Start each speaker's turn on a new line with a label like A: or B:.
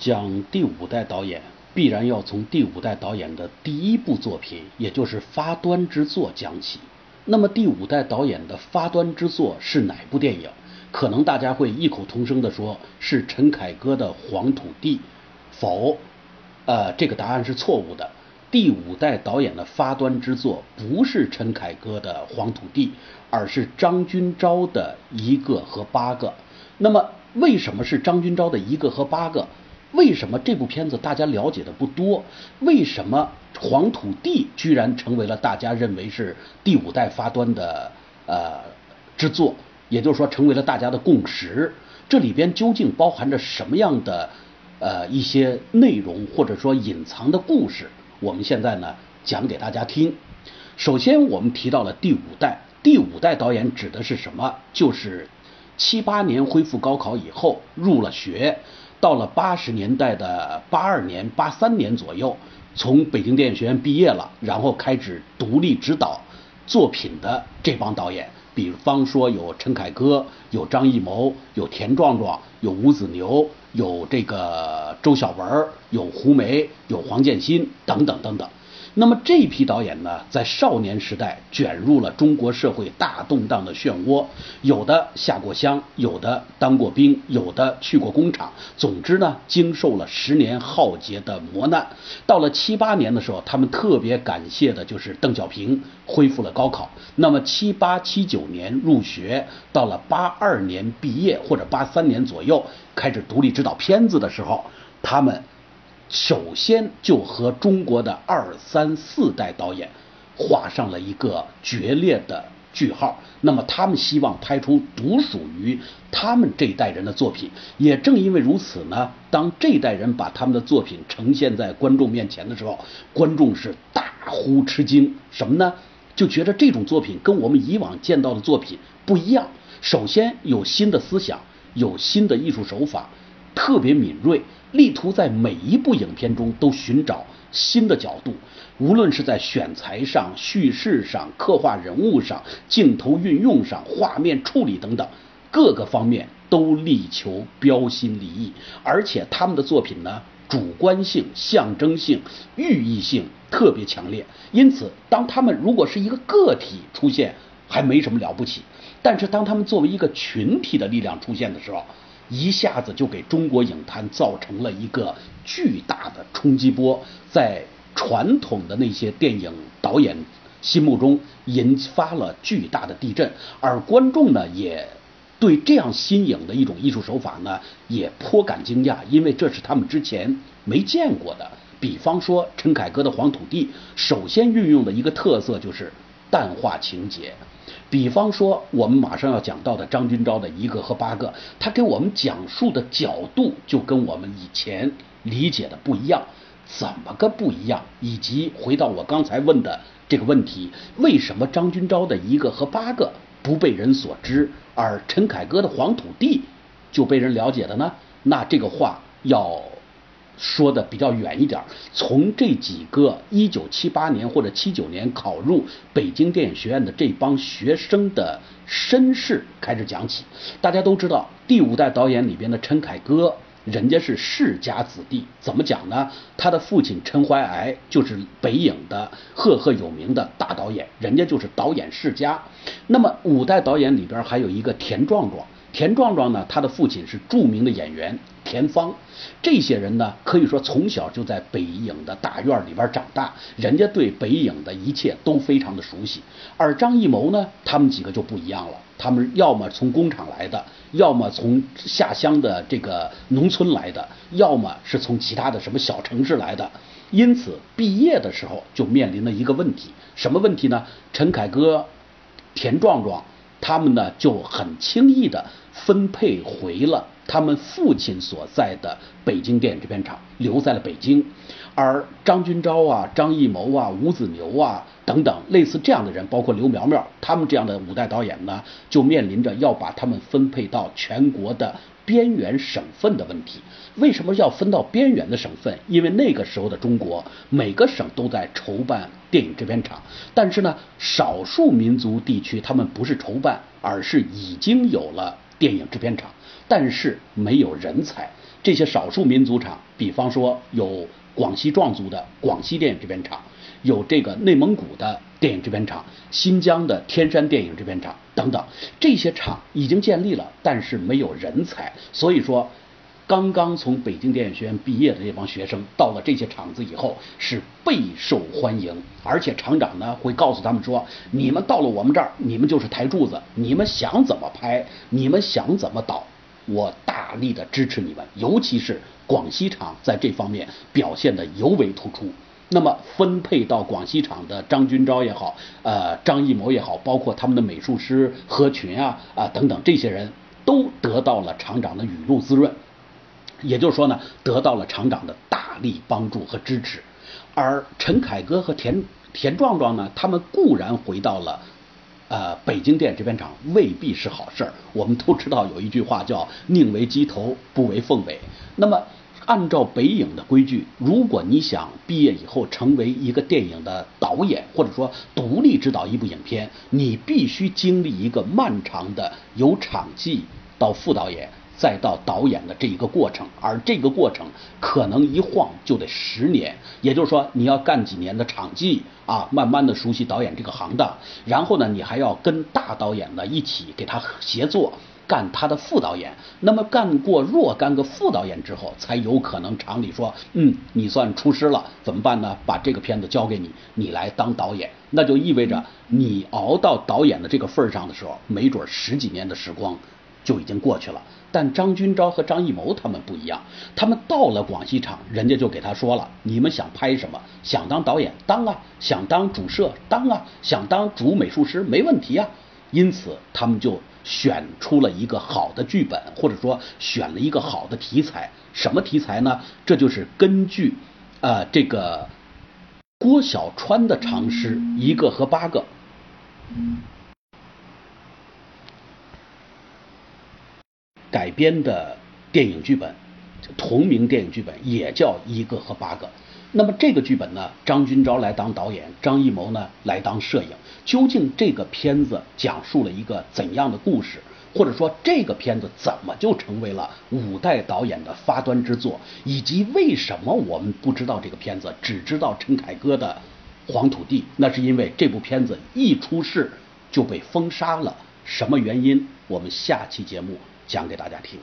A: 讲第五代导演，必然要从第五代导演的第一部作品，也就是发端之作讲起。那么第五代导演的发端之作是哪部电影？可能大家会异口同声地说是陈凯歌的《黄土地》。否，呃，这个答案是错误的。第五代导演的发端之作不是陈凯歌的《黄土地》，而是张君钊的一个和八个。那么为什么是张君钊的一个和八个？为什么这部片子大家了解的不多？为什么《黄土地》居然成为了大家认为是第五代发端的呃之作？也就是说，成为了大家的共识。这里边究竟包含着什么样的呃一些内容，或者说隐藏的故事？我们现在呢讲给大家听。首先，我们提到了第五代，第五代导演指的是什么？就是七八年恢复高考以后入了学。到了八十年代的八二年、八三年左右，从北京电影学院毕业了，然后开始独立指导作品的这帮导演，比方说有陈凯歌、有张艺谋、有田壮壮、有吴子牛、有这个周晓文、有胡梅、有黄建新等等等等。那么这批导演呢，在少年时代卷入了中国社会大动荡的漩涡，有的下过乡，有的当过兵，有的去过工厂，总之呢，经受了十年浩劫的磨难。到了七八年的时候，他们特别感谢的就是邓小平恢复了高考。那么七八七九年入学，到了八二年毕业或者八三年左右开始独立指导片子的时候，他们。首先就和中国的二三四代导演画上了一个决裂的句号。那么他们希望拍出独属于他们这一代人的作品。也正因为如此呢，当这一代人把他们的作品呈现在观众面前的时候，观众是大呼吃惊。什么呢？就觉得这种作品跟我们以往见到的作品不一样。首先有新的思想，有新的艺术手法，特别敏锐。力图在每一部影片中都寻找新的角度，无论是在选材上、叙事上、刻画人物上、镜头运用上、画面处理等等各个方面，都力求标新立异。而且他们的作品呢，主观性、象征性、寓意性特别强烈。因此，当他们如果是一个个体出现，还没什么了不起；但是当他们作为一个群体的力量出现的时候，一下子就给中国影坛造成了一个巨大的冲击波，在传统的那些电影导演心目中引发了巨大的地震，而观众呢也对这样新颖的一种艺术手法呢也颇感惊讶，因为这是他们之前没见过的。比方说陈凯歌的《黄土地》，首先运用的一个特色就是淡化情节。比方说，我们马上要讲到的张君钊的一个和八个，他给我们讲述的角度就跟我们以前理解的不一样，怎么个不一样？以及回到我刚才问的这个问题，为什么张君钊的一个和八个不被人所知，而陈凯歌的《黄土地》就被人了解了呢？那这个话要。说的比较远一点，从这几个一九七八年或者七九年考入北京电影学院的这帮学生的身世开始讲起。大家都知道，第五代导演里边的陈凯歌，人家是世家子弟，怎么讲呢？他的父亲陈怀癌就是北影的赫赫有名的大导演，人家就是导演世家。那么五代导演里边还有一个田壮壮。田壮壮呢，他的父亲是著名的演员田芳，这些人呢，可以说从小就在北影的大院里边长大，人家对北影的一切都非常的熟悉。而张艺谋呢，他们几个就不一样了，他们要么从工厂来的，要么从下乡的这个农村来的，要么是从其他的什么小城市来的。因此，毕业的时候就面临了一个问题，什么问题呢？陈凯歌、田壮壮。他们呢就很轻易的分配回了他们父亲所在的北京电影制片厂，留在了北京。而张军钊啊、张艺谋啊、吴子牛啊等等类似这样的人，包括刘苗苗，他们这样的五代导演呢，就面临着要把他们分配到全国的。边缘省份的问题，为什么要分到边缘的省份？因为那个时候的中国，每个省都在筹办电影制片厂，但是呢，少数民族地区他们不是筹办，而是已经有了电影制片厂，但是没有人才，这些少数民族厂，比方说有广西壮族的广西电影制片厂，有这个内蒙古的电影制片厂，新疆的天山电影制片厂等等，这些厂已经建立了，但是没有人才，所以说。刚刚从北京电影学院毕业的这帮学生，到了这些厂子以后是备受欢迎，而且厂长呢会告诉他们说：“你们到了我们这儿，你们就是台柱子，你们想怎么拍，你们想怎么导，我大力的支持你们。”尤其是广西厂在这方面表现的尤为突出。那么分配到广西厂的张军钊也好，呃，张艺谋也好，包括他们的美术师何群啊啊等等这些人都得到了厂长的雨露滋润。也就是说呢，得到了厂长的大力帮助和支持，而陈凯歌和田田壮壮呢，他们固然回到了呃北京电影制片厂，未必是好事儿。我们都知道有一句话叫“宁为鸡头，不为凤尾”。那么按照北影的规矩，如果你想毕业以后成为一个电影的导演，或者说独立指导一部影片，你必须经历一个漫长的由场记到副导演。再到导演的这一个过程，而这个过程可能一晃就得十年，也就是说你要干几年的场记啊，慢慢的熟悉导演这个行当，然后呢，你还要跟大导演呢一起给他协作干他的副导演。那么干过若干个副导演之后，才有可能厂里说，嗯，你算出师了，怎么办呢？把这个片子交给你，你来当导演，那就意味着你熬到导演的这个份儿上的时候，没准十几年的时光就已经过去了。但张军钊和张艺谋他们不一样，他们到了广西厂，人家就给他说了：你们想拍什么？想当导演当啊，想当主摄当啊，想当主美术师没问题啊。因此，他们就选出了一个好的剧本，或者说选了一个好的题材。什么题材呢？这就是根据啊这个郭小川的长诗《一个和八个》。改编的电影剧本，同名电影剧本也叫一个和八个。那么这个剧本呢，张军钊来当导演，张艺谋呢来当摄影。究竟这个片子讲述了一个怎样的故事，或者说这个片子怎么就成为了五代导演的发端之作，以及为什么我们不知道这个片子，只知道陈凯歌的《黄土地》？那是因为这部片子一出世就被封杀了。什么原因？我们下期节目。讲给大家听。